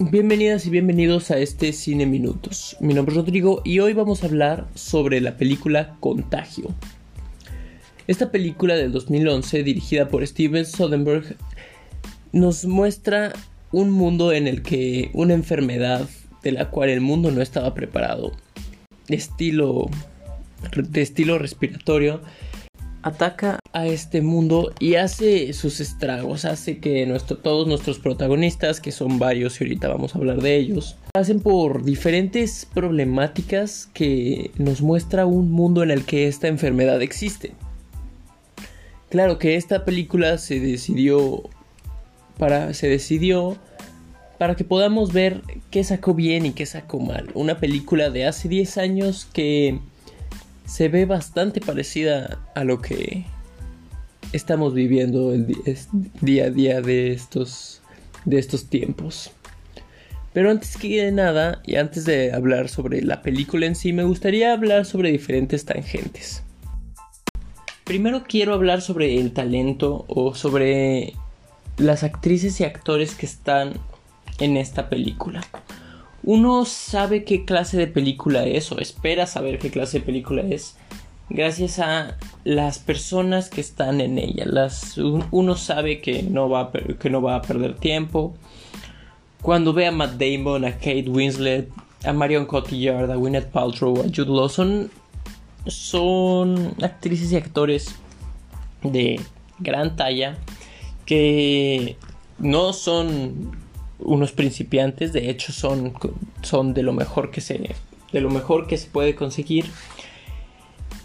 Bienvenidas y bienvenidos a este Cine Minutos. Mi nombre es Rodrigo y hoy vamos a hablar sobre la película Contagio. Esta película del 2011, dirigida por Steven Soderbergh, nos muestra un mundo en el que una enfermedad de la cual el mundo no estaba preparado, de estilo, de estilo respiratorio, ataca este mundo y hace sus estragos, hace que todos nuestros protagonistas, que son varios y ahorita vamos a hablar de ellos, pasen por diferentes problemáticas que nos muestra un mundo en el que esta enfermedad existe. Claro que esta película se decidió para se decidió para que podamos ver qué sacó bien y qué sacó mal. Una película de hace 10 años que se ve bastante parecida a lo que estamos viviendo el día a día de estos, de estos tiempos. Pero antes que nada, y antes de hablar sobre la película en sí, me gustaría hablar sobre diferentes tangentes. Primero quiero hablar sobre el talento o sobre las actrices y actores que están en esta película uno sabe qué clase de película es o espera saber qué clase de película es gracias a las personas que están en ella. uno sabe que no, va a, perder tiempo. Cuando ve a Matt Damon, a Kate Winslet, a Marion Cotillard, a Gwyneth Paltrow, a Jude Lawson, son actrices y actores de gran talla que no son unos principiantes, de hecho son, son de lo mejor que se de lo mejor que se puede conseguir.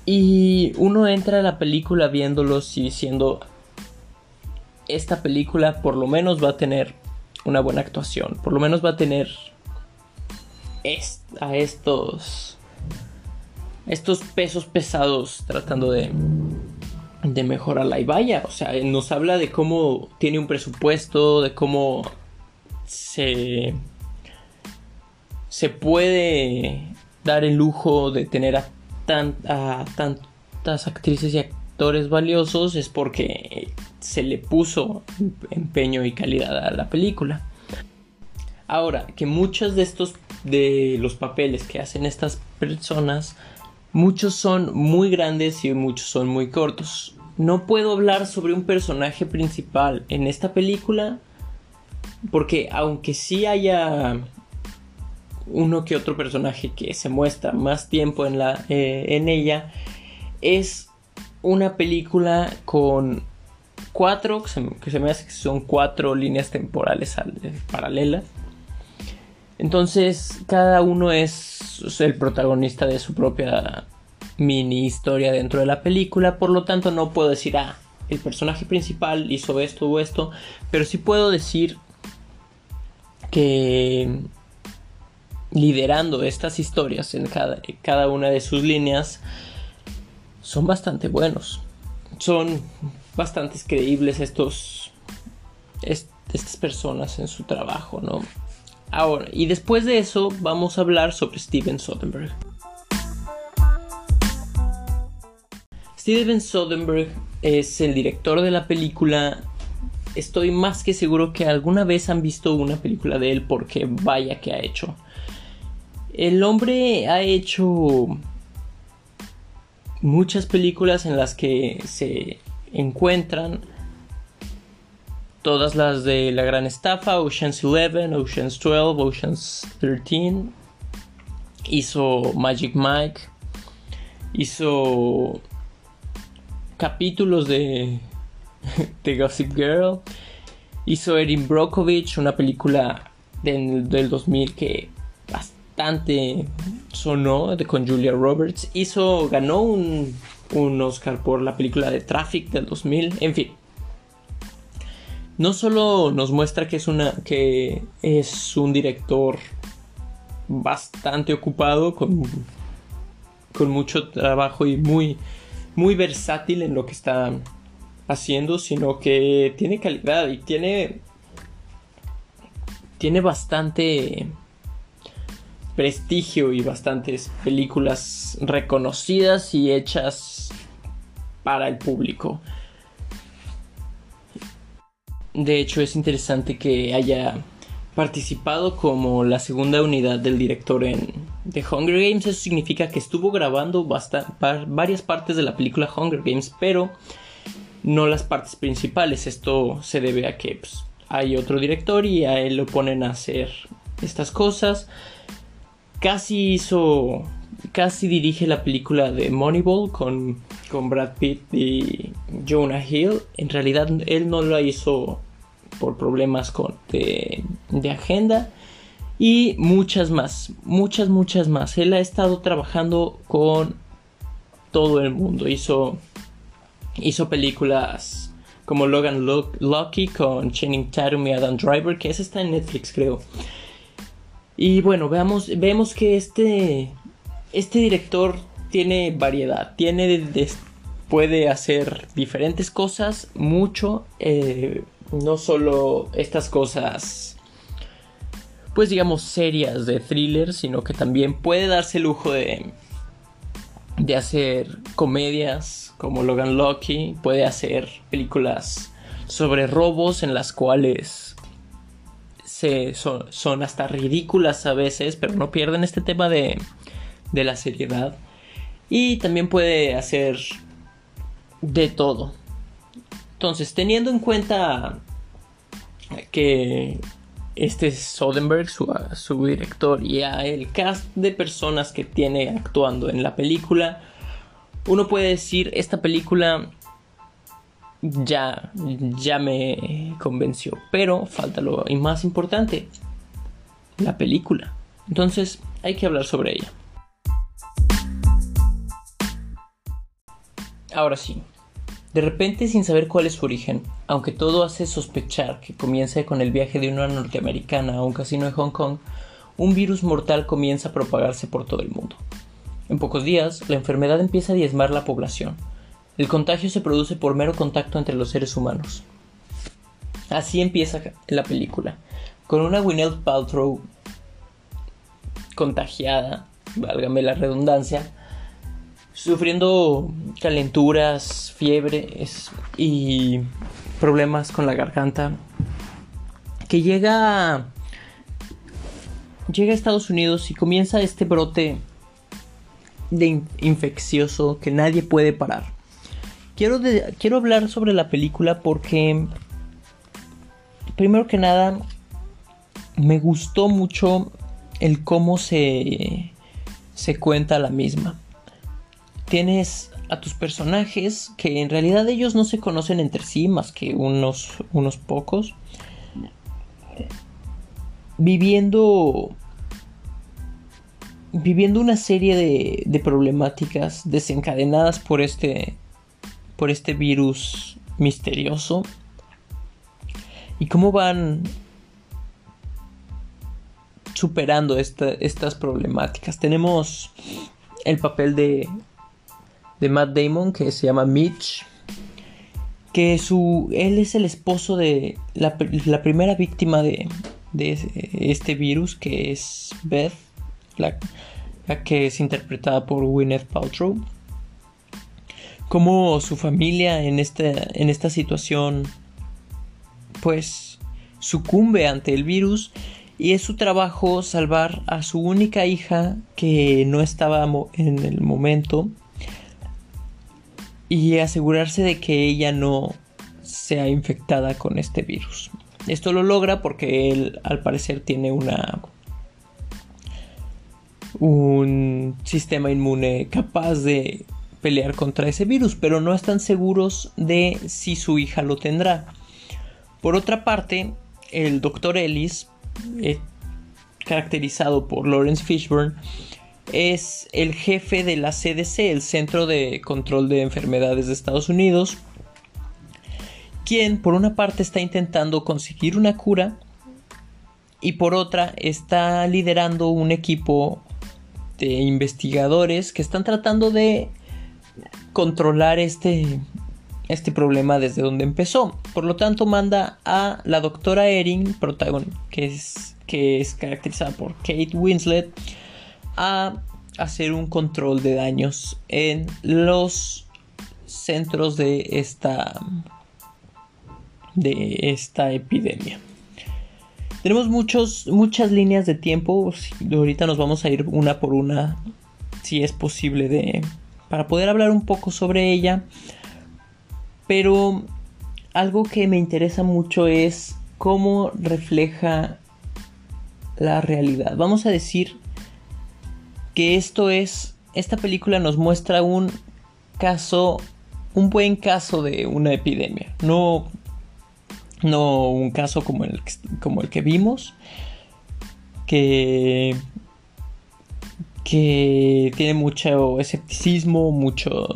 Y uno entra a la película viéndolos y diciendo esta película por lo menos va a tener una buena actuación, por lo menos va a tener a estos estos pesos pesados tratando de de mejorarla y vaya, o sea, nos habla de cómo tiene un presupuesto, de cómo se, se puede dar el lujo de tener a, a tantas actrices y actores valiosos es porque se le puso empeño y calidad a la película. Ahora, que muchos de estos de los papeles que hacen estas personas, muchos son muy grandes y muchos son muy cortos. No puedo hablar sobre un personaje principal en esta película porque aunque sí haya uno que otro personaje que se muestra más tiempo en, la, eh, en ella, es una película con cuatro, que se, me hace que son cuatro líneas temporales paralelas. Entonces, cada uno es el protagonista de su propia mini historia dentro de la película. Por lo tanto, no puedo decir, ah, el personaje principal hizo esto o esto. Pero sí puedo decir que liderando estas historias en cada, cada una de sus líneas son bastante buenos. Son bastante creíbles estos, estas personas en su trabajo, ¿no? Ahora, y después de eso vamos a hablar sobre Steven Soderbergh. Steven Soderbergh es el director de la película estoy más que seguro que alguna vez han visto una película de él porque vaya que ha hecho. El hombre ha hecho muchas películas en las que se encuentran todas las de la gran estafa, Ocean's 11, Ocean's 12, Ocean's 13. Hizo Magic Mike. Hizo capítulos de Gossip Girl. Hizo Erin Brockovich, una película del, 2000 que sonó con Julia Roberts. Hizo, ganó un, un Oscar por la película de Traffic del 2000. En fin, no solo nos muestra que es una que es un director bastante ocupado con, con mucho trabajo y muy muy versátil en lo que está haciendo, sino que tiene calidad y tiene tiene bastante prestigio y bastantes películas reconocidas y hechas para el público. De hecho es interesante que haya participado como la segunda unidad del director en The Hunger Games. Eso significa que estuvo grabando varias partes de la película Hunger Games, pero no las partes principales. Esto se debe a que pues, hay otro director y a él lo ponen a hacer estas cosas. Casi hizo, casi dirige la película de Moneyball con, con Brad Pitt y Jonah Hill. En realidad él no lo hizo por problemas con, de, de agenda y muchas más, muchas, muchas más. Él ha estado trabajando con todo el mundo. Hizo, hizo películas como Logan Lucky con Channing Tatum y Adam Driver, que esa está en Netflix, creo. Y bueno, veamos, vemos que este, este director tiene variedad, tiene puede hacer diferentes cosas, mucho, eh, no solo estas cosas, pues digamos serias de thriller, sino que también puede darse el lujo de, de hacer comedias como Logan Lucky, puede hacer películas sobre robos en las cuales son, hasta ridículas a veces, pero no pierden este tema de, de la seriedad. Y también puede hacer de todo. Entonces, teniendo en cuenta que este Soderbergh, su, su, director, y el cast de personas que tiene actuando en la película, uno puede decir, esta película ya, ya me convenció, pero falta lo más importante, la película. Entonces, hay que hablar sobre ella. Ahora sí, de repente, sin saber cuál es su origen, aunque todo hace sospechar que comienza con el viaje de una norteamericana a un casino en Hong Kong, un virus mortal comienza a propagarse por todo el mundo. En pocos días, la enfermedad empieza a diezmar la población. El contagio se produce por mero contacto entre los seres humanos. Así empieza la película, con una Gwyneth Paltrow contagiada, válgame la redundancia, sufriendo calenturas, fiebres y problemas con la garganta, que llega llega a Estados Unidos y comienza este brote de infeccioso que nadie puede parar. Quiero, quiero hablar sobre la película porque primero que nada me gustó mucho el cómo se se cuenta la misma tienes a tus personajes que en realidad ellos no se conocen entre sí más que unos, unos pocos. Viviendo. Viviendo una serie de, de problemáticas desencadenadas por este. Por este virus misterioso. Y cómo van superando estas problemáticas. Tenemos el papel de de Matt Damon que se llama Mitch. Que su, él es el esposo de la, primera víctima de, este virus, que es Beth, la, que es interpretada por Gwyneth Paltrow. Como su familia en esta, en esta situación, pues, sucumbe ante el virus y es su trabajo salvar a su única hija que no estaba en el momento y asegurarse de que ella no sea infectada con este virus. Esto lo logra porque él al parecer tiene una un sistema inmune capaz de pelear contra ese virus, pero no están seguros de si su hija lo tendrá. Por otra parte, el doctor Ellis, eh, caracterizado por Lawrence Fishburne, es el jefe de la CDC, el Centro de Control de Enfermedades de Estados Unidos, quien por una parte está intentando conseguir una cura y por otra está liderando un equipo de investigadores que están tratando de controlar este, este problema desde donde empezó. Por lo tanto, manda a la doctora Erin, que es, que es caracterizada por Kate Winslet, a hacer un control de daños en los centros de esta de esta epidemia. Tenemos muchos, muchas líneas de tiempo. Ahorita nos vamos a ir una por una, si es posible, de, para poder hablar un poco sobre ella. Pero algo que me interesa mucho es cómo refleja la realidad. Vamos a decir que esto es, esta película nos muestra un caso, un buen caso de una epidemia. No no un caso como el, como el que vimos, que, que tiene mucho escepticismo, mucho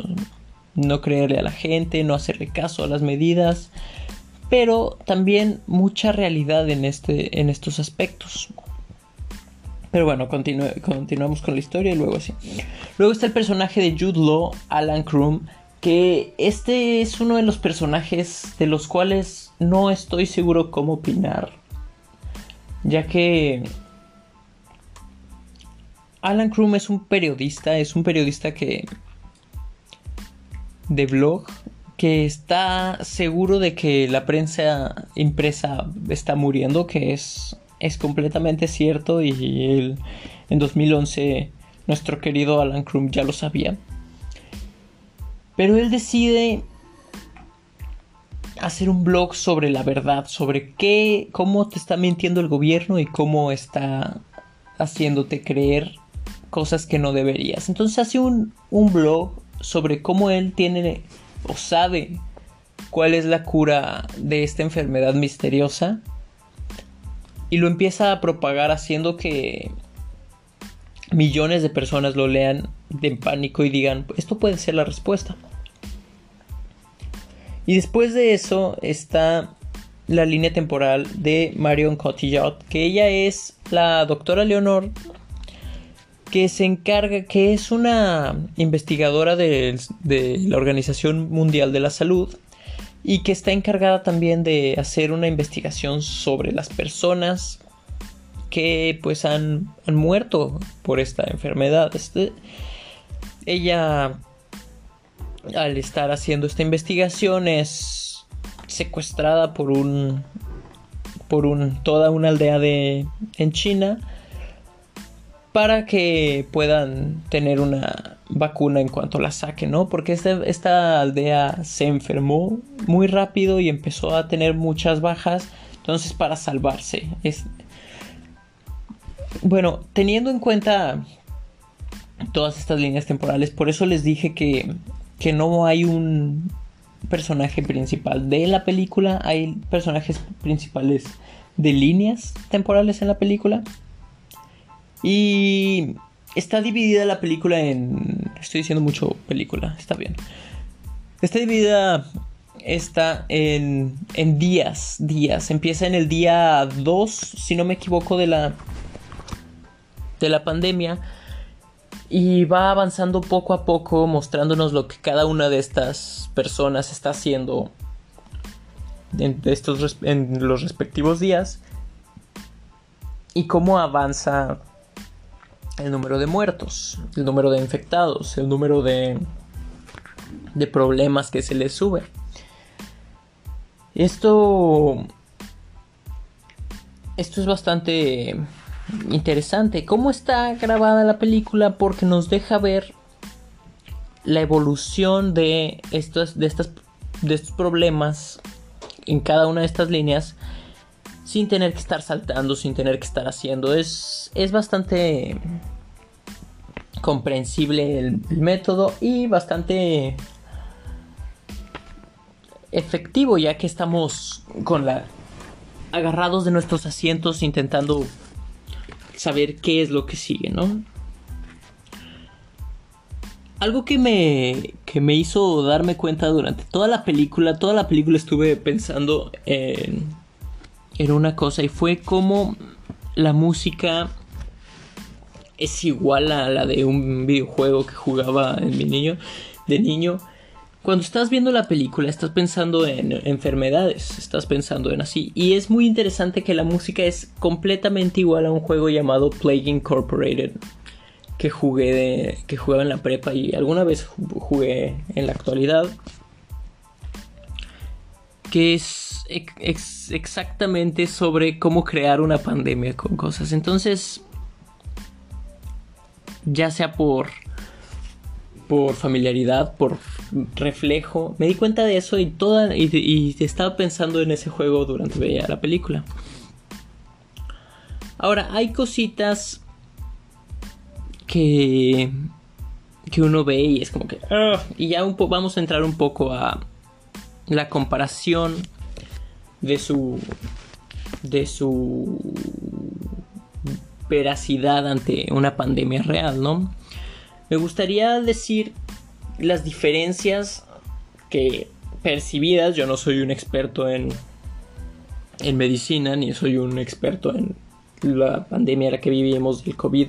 no creerle a la gente, no hacerle caso a las medidas, pero también mucha realidad en, este, en estos aspectos. Pero bueno, continuamos con la historia y luego así. Luego está el personaje de Jude Law, Alan Krum, que este es uno de los personajes de los cuales no estoy seguro cómo opinar, ya que Alan Krum es un periodista, es un periodista que de blog que está seguro de que la prensa impresa está muriendo, que es, es completamente cierto y él, en 2011 nuestro querido Alan Krum ya lo sabía. Pero él decide hacer un blog sobre la verdad, sobre qué, cómo te está mintiendo el gobierno y cómo está haciéndote creer cosas que no deberías. Entonces hace un, un blog sobre cómo él tiene o sabe cuál es la cura de esta enfermedad misteriosa y lo empieza a propagar haciendo que millones de personas lo lean de pánico y digan, esto puede ser la respuesta. Y después de eso está la línea temporal de Marion Cotillard, que ella es la doctora Leonor, que se encarga, que es una investigadora de, la Organización Mundial de la Salud y que está encargada también de hacer una investigación sobre las personas que pues han, han muerto por esta enfermedad. Este, ella al estar haciendo esta investigación es secuestrada por un por un toda una aldea de en China para que puedan tener una vacuna en cuanto la saquen, ¿no? Porque este, esta aldea se enfermó muy rápido y empezó a tener muchas bajas, entonces para salvarse es bueno, teniendo en cuenta todas estas líneas temporales, por eso les dije que que no hay un personaje principal de la película, hay personajes principales de líneas temporales en la película. Y está dividida la película en... Estoy diciendo mucho película, está bien. Está dividida está en, en días, días. Empieza en el día 2, si no me equivoco, de la, de la pandemia y va avanzando poco a poco mostrándonos lo que cada una de estas personas está haciendo en, estos, en los respectivos días y cómo avanza el número de muertos, el número de infectados, el número de, de problemas que se les sube. Esto, esto es bastante interesante. Cómo está grabada la película porque nos deja ver la evolución de estos, de estas, de estos problemas en cada una de estas líneas sin tener que estar saltando, sin tener que estar haciendo. Es, es bastante comprensible el, método y bastante efectivo ya que estamos con la agarrados de nuestros asientos intentando saber qué es lo que sigue, ¿no? Algo que me, que me hizo darme cuenta durante toda la película, toda la película estuve pensando en, en una cosa y fue como la música es igual a la de un videojuego que jugaba en mi niño, de niño cuando estás viendo la película estás pensando en enfermedades, estás pensando en así. Y es muy interesante que la música es completamente igual a un juego llamado Plague Incorporated que jugué de, que jugaba en la prepa y alguna vez jugué en la actualidad. Que es exactamente sobre cómo crear una pandemia con cosas. Entonces, ya sea por por familiaridad, por reflejo, me di cuenta de eso y toda y, estaba pensando en ese juego durante veía la película. Ahora, hay cositas que que uno ve y es como que y ya vamos a entrar un poco a la comparación de su de su veracidad ante una pandemia real, ¿no? Me gustaría decir las diferencias que percibidas, yo no soy un experto en en medicina ni soy un experto en la pandemia en la que vivimos del COVID,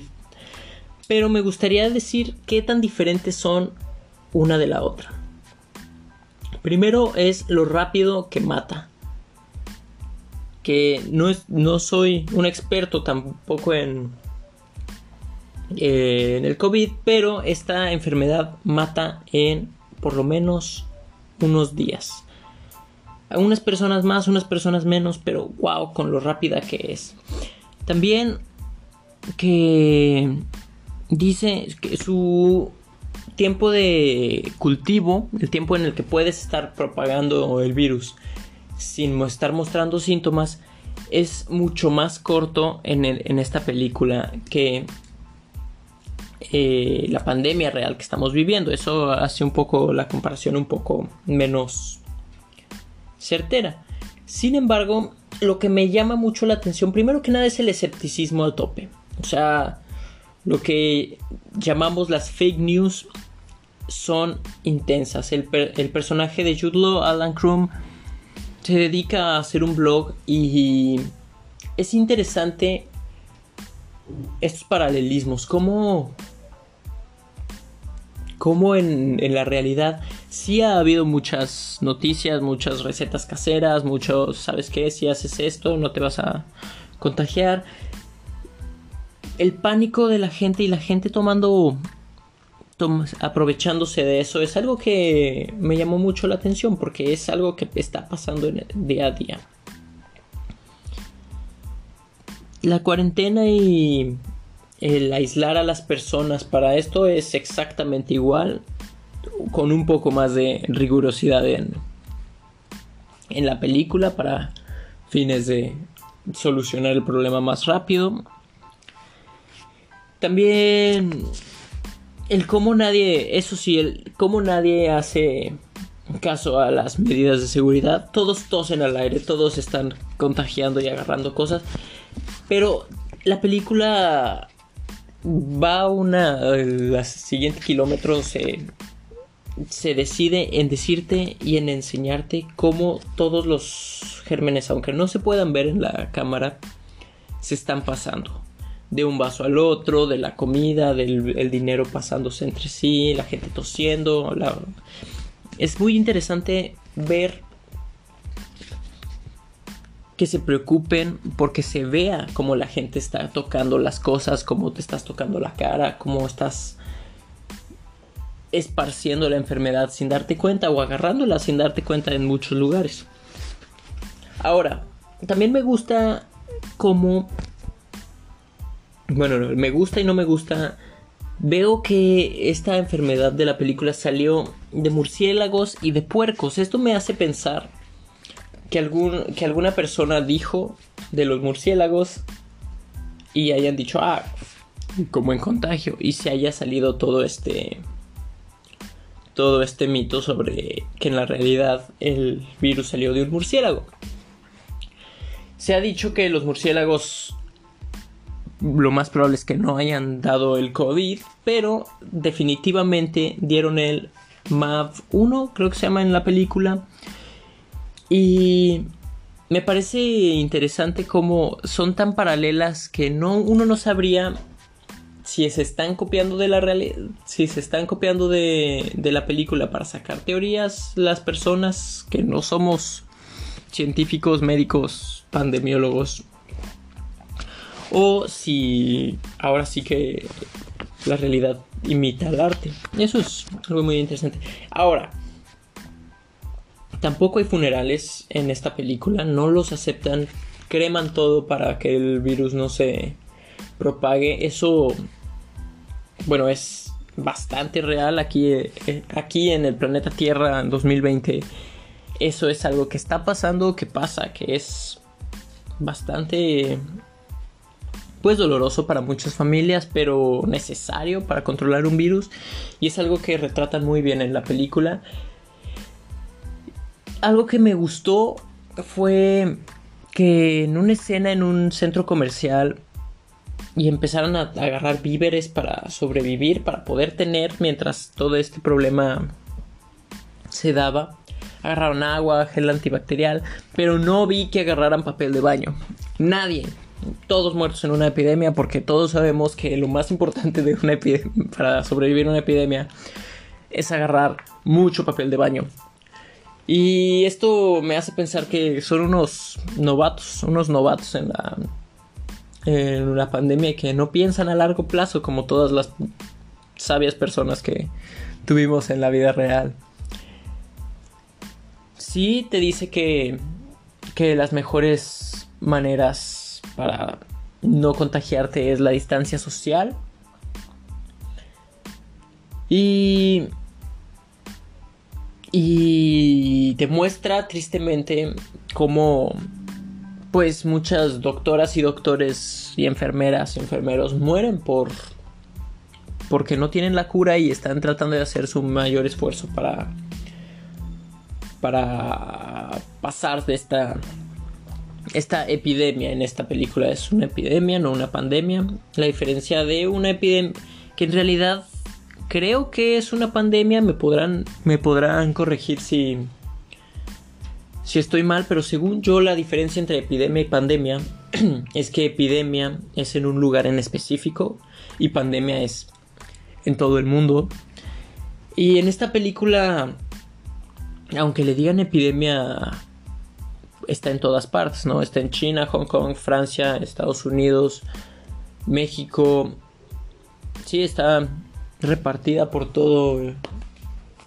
pero me gustaría decir qué tan diferentes son una de la otra. Primero es lo rápido que mata. Que no, es, no soy un experto tampoco en, en el COVID, pero esta enfermedad mata en por lo menos unos días. Unas personas más, unas personas menos, pero wow, con lo rápida que es. También que dice que su tiempo de cultivo, el tiempo en el que puedes estar propagando el virus sin estar mostrando síntomas, es mucho más corto en, esta película que eh, la pandemia real que estamos viviendo. Eso hace un poco la comparación un poco menos certera. Sin embargo, lo que me llama mucho la atención, primero que nada, es el escepticismo a tope. O sea, lo que llamamos las fake news son intensas. El, personaje de Jude Law, Alan Crum, se dedica a hacer un blog y es interesante estos paralelismos, cómo, cómo en, en, la realidad sí ha habido muchas noticias, muchas recetas caseras, muchos, ¿sabes qué? Si haces esto no te vas a contagiar. El pánico de la gente y la gente tomando aprovechándose de eso es algo que me llamó mucho la atención porque es algo que está pasando en el día a día. La cuarentena y el aislar a las personas para esto es exactamente igual con un poco más de rigurosidad en, en la película para fines de solucionar el problema más rápido. También el cómo nadie, eso sí, el cómo nadie hace caso a las medidas de seguridad. Todos tosen al aire, todos están contagiando y agarrando cosas. Pero la película va una. Los siguientes kilómetros se, se decide en decirte y en enseñarte cómo todos los gérmenes, aunque no se puedan ver en la cámara, se están pasando de un vaso al otro, de la comida, del dinero pasándose entre sí, la gente tosiendo. Es muy interesante ver que se preocupen porque se vea cómo la gente está tocando las cosas, cómo te estás tocando la cara, cómo estás esparciendo la enfermedad sin darte cuenta o agarrándola sin darte cuenta en muchos lugares. Ahora, también me gusta cómo bueno, me gusta y no me gusta. Veo que esta enfermedad de la película salió de murciélagos y de puercos. Esto me hace pensar que, algún, que alguna persona dijo de los murciélagos y hayan dicho, ah, como en contagio. Y se haya salido todo este. Todo este mito sobre que en la realidad el virus salió de un murciélago. Se ha dicho que los murciélagos lo más probable es que no hayan dado el COVID, pero definitivamente dieron el MAV1, creo que se llama en la película. Y me parece interesante cómo son tan paralelas que no, uno no sabría si se están copiando de la realidad, si se están copiando de la película para sacar teorías las personas que no somos científicos, médicos, pandemiólogos o si ahora sí que la realidad imita al arte. Eso es algo muy interesante. Ahora, tampoco hay funerales en esta película, no los aceptan, creman todo para que el virus no se propague. Eso, bueno, es bastante real aquí, eh, aquí en el planeta Tierra en 2020. Eso es algo que está pasando, que pasa, que es bastante pues doloroso para muchas familias, pero necesario para controlar un virus y es algo que retratan muy bien en la película. Algo que me gustó fue que en una escena en un centro comercial y empezaron a agarrar víveres para sobrevivir, para poder tener mientras todo este problema se daba. Agarraron agua, gel antibacterial, pero no vi que agarraran papel de baño. Nadie. Todos muertos en una epidemia porque todos sabemos que lo más importante de una para sobrevivir a una epidemia es agarrar mucho papel de baño. Y esto me hace pensar que son unos novatos, unos novatos en la, en la pandemia que no piensan a largo plazo como todas las sabias personas que tuvimos en la vida real. Sí te dice que, que las mejores maneras para no contagiarte es la distancia social. Y y demuestra tristemente cómo pues muchas doctoras y doctores y enfermeras y enfermeros mueren por porque no tienen la cura y están tratando de hacer su mayor esfuerzo para para pasar de esta esta epidemia en esta película es una epidemia, no una pandemia. La diferencia de una epidemia que en realidad creo que es una pandemia, me podrán, me podrán corregir si, si estoy mal, pero según yo la diferencia entre epidemia y pandemia es que epidemia es en un lugar en específico y pandemia es en todo el mundo. Y en esta película, aunque le digan epidemia, está en todas partes, ¿no? Está en China, Hong Kong, Francia, Estados Unidos, México. Sí, está repartida por todo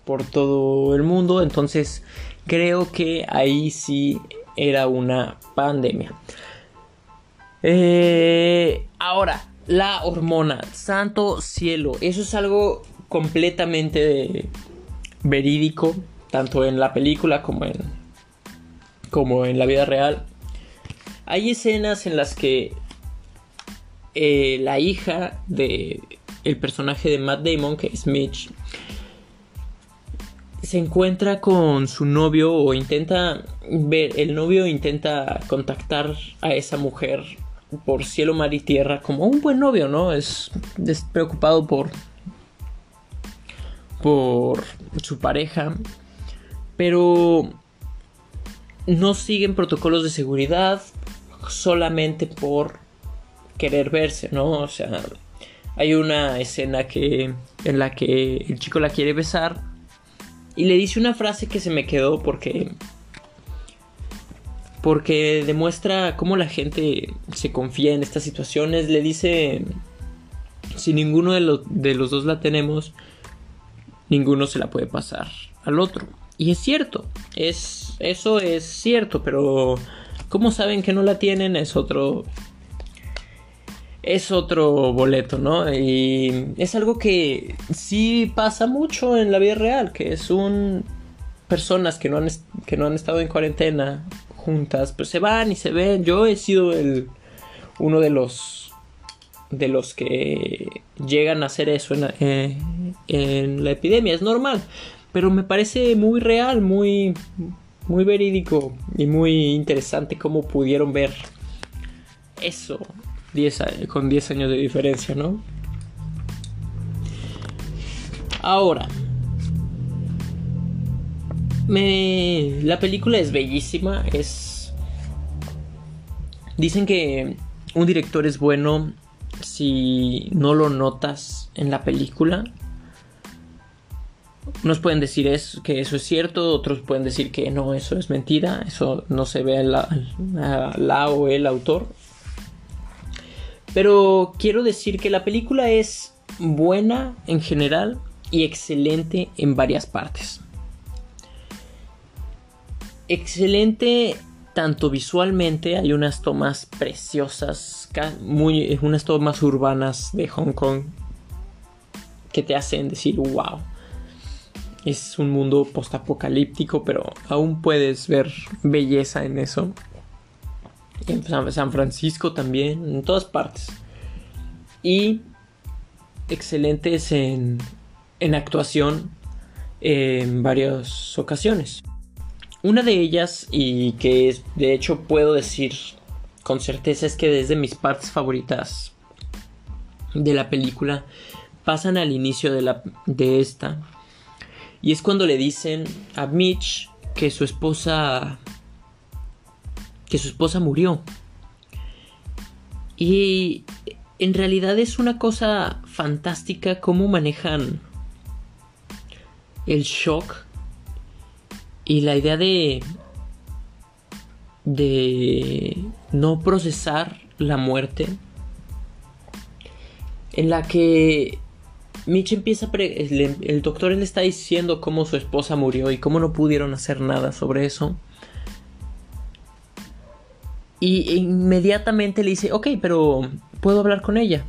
por todo el mundo entonces creo que ahí sí era una pandemia eh, ahora la hormona santo cielo eso es algo completamente verídico tanto en la película como en como en la vida real hay escenas en las que eh, la hija de el personaje de Matt Damon, que es Mitch, se encuentra con su novio o intenta ver, el novio intenta contactar a esa mujer por cielo, mar y tierra como un buen novio, ¿no? Es despreocupado por por su pareja, pero no siguen protocolos de seguridad solamente por querer verse, ¿no? O sea, hay una escena que en la que el chico la quiere besar y le dice una frase que se me quedó porque porque demuestra cómo la gente se confía en estas situaciones. Le dice si ninguno de, los, de los dos la tenemos, ninguno se la puede pasar al otro. Y es cierto, es, eso es cierto, pero ¿cómo saben que no la tienen? Es otro, es otro boleto, ¿no? Y es algo que sí pasa mucho en la vida real, que son personas que no han, que no han estado en cuarentena juntas, pues se van y se ven. Yo he sido el uno de los de los que llegan a hacer eso en la, eh, en la epidemia, es normal, pero me parece muy real, muy muy verídico y muy interesante cómo pudieron ver eso con 10 años de diferencia, ¿no? Ahora, me, la película es bellísima, es... Dicen que un director es bueno si no lo notas en la película. Unos pueden decir que eso es cierto, otros pueden decir que no, eso es mentira, eso no se ve la, la o el autor. Pero quiero decir que la película es buena en general y excelente en varias partes. excelente tanto visualmente, hay unas tomas preciosas, muy, unas tomas urbanas de Hong Kong que te hacen decir, wow, es un mundo postapocalíptico, pero aún puedes ver belleza en eso. En San Francisco también, en todas partes. Y excelentes en, en actuación en varias ocasiones. Una de ellas, y que de hecho puedo decir con certeza, es que desde mis partes favoritas de la película pasan al inicio de, la, de esta. Y es cuando le dicen a Mitch que su esposa. que su esposa murió. Y en realidad es una cosa fantástica cómo manejan el shock y la idea de de no procesar la muerte en la que Mitch empieza a el, doctor le está diciendo cómo su esposa murió y cómo no pudieron hacer nada sobre eso. Y inmediatamente le dice, ok, pero puedo hablar con ella.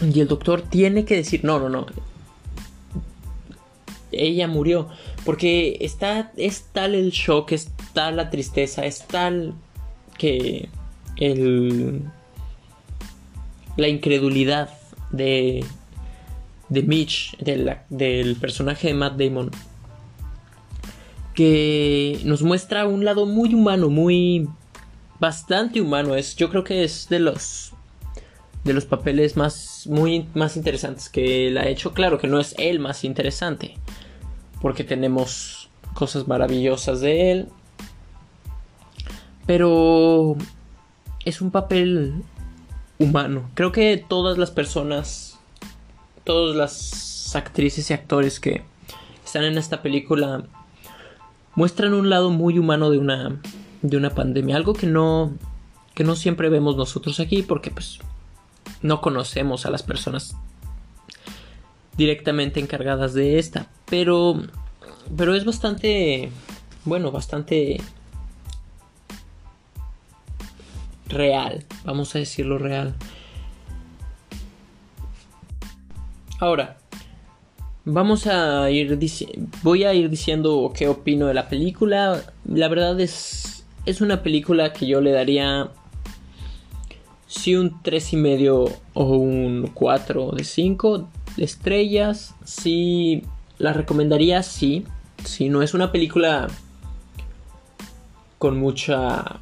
Y el doctor tiene que decir, no, no, no. Ella murió. Porque está, es tal el shock, es tal la tristeza, es tal que el, la incredulidad de, de Mitch, del personaje de Matt Damon, que nos muestra un lado muy humano, muy bastante humano. Es, yo creo que es de los de los papeles más muy más interesantes que él ha hecho. Claro que no es el más interesante, porque tenemos cosas maravillosas de él, pero es un papel humano. Creo que todas las personas, todas las actrices y actores que están en esta película muestran un lado muy humano de una de una pandemia, algo que no que no siempre vemos nosotros aquí porque pues no conocemos a las personas directamente encargadas de esta, pero pero es bastante bueno, bastante real, vamos a decirlo real. Ahora, vamos a ir voy a ir diciendo qué opino de la película. La verdad es es una película que yo le daría si un 3 y medio o un 4 de 5 estrellas. Si la recomendaría, sí. Si no es una película con mucha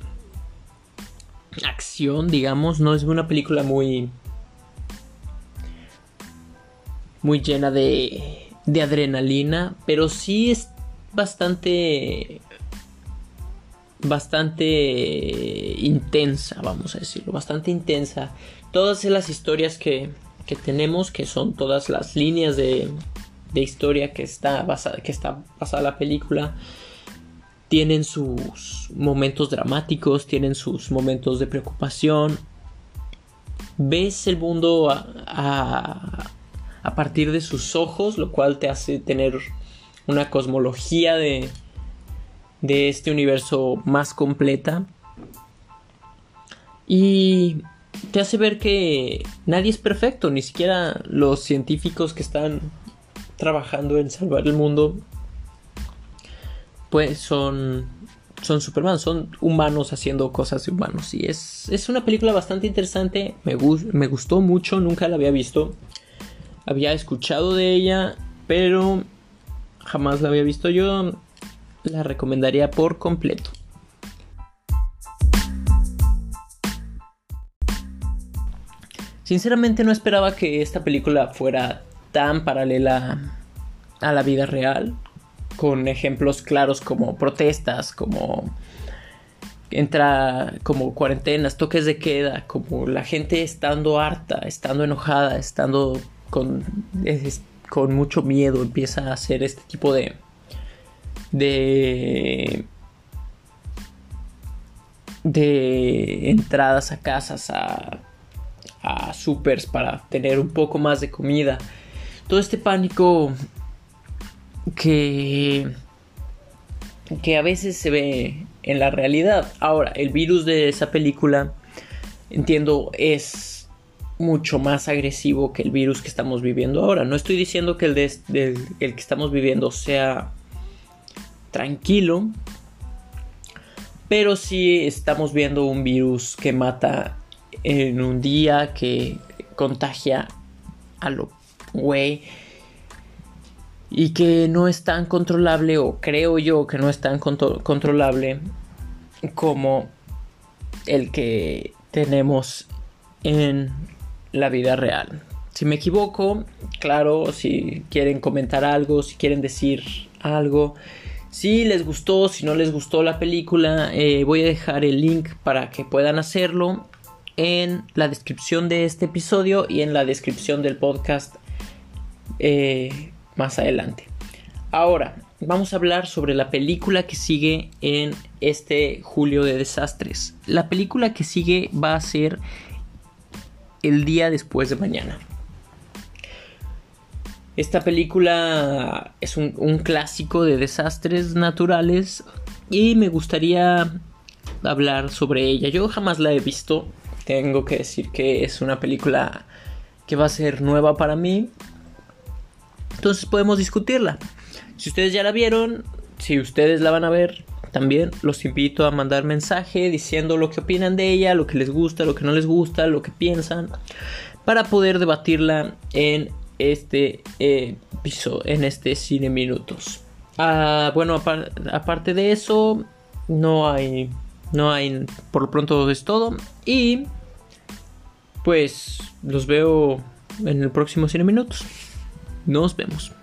acción, digamos, no es una película muy muy llena de de adrenalina, pero sí es bastante bastante intensa, vamos a decirlo, bastante intensa. Todas las historias que, que tenemos, que son todas las líneas de, de historia que está basada, que está basada la película, tienen sus momentos dramáticos, tienen sus momentos de preocupación. Ves el mundo a, a, partir de sus ojos, lo cual te hace tener una cosmología de, de este universo más completa. Y te hace ver que nadie es perfecto, ni siquiera los científicos que están trabajando en salvar el mundo pues son son Superman, son humanos haciendo cosas de humanos. Y es, es una película bastante interesante, me, me gustó mucho, nunca la había visto. Había escuchado de ella, pero jamás la había visto yo. La recomendaría por completo. Sinceramente no esperaba que esta película fuera tan paralela a la vida real con ejemplos claros como protestas, como entra como cuarentenas, toques de queda, como la gente estando harta, estando enojada, estando con, con mucho miedo, empieza a hacer este tipo de de de entradas a casas, a, a supers para tener un poco más de comida. Todo este pánico que que a veces se ve en la realidad. Ahora, el virus de esa película, entiendo, es mucho más agresivo que el virus que estamos viviendo ahora. No estoy diciendo que el, de, el que estamos viviendo sea tranquilo, pero sí estamos viendo un virus que mata en un día, que contagia a lo güey y que no es tan controlable o creo yo que no es tan controlable como el que tenemos en la vida real. Si me equivoco, claro, si quieren comentar algo, si quieren decir algo, si les gustó, si no les gustó la película, eh, voy a dejar el link para que puedan hacerlo en la descripción de este episodio y en la descripción del podcast eh, más adelante. Ahora, vamos a hablar sobre la película que sigue en este julio de desastres. La película que sigue va a ser el día después de mañana. Esta película es un, clásico de desastres naturales y me gustaría hablar sobre ella. Yo jamás la he visto. Tengo que decir que es una película que va a ser nueva para mí. Entonces podemos discutirla. Si ustedes ya la vieron, si ustedes la van a ver, también los invito a mandar mensaje diciendo lo que opinan de ella, lo que les gusta, lo que no les gusta, lo que piensan, para poder debatirla en este episodio, en este Cine Minutos. Ah, bueno, aparte de eso, no hay, no hay, por lo pronto es todo. Y pues los veo en el próximo Cine Minutos. Nos vemos.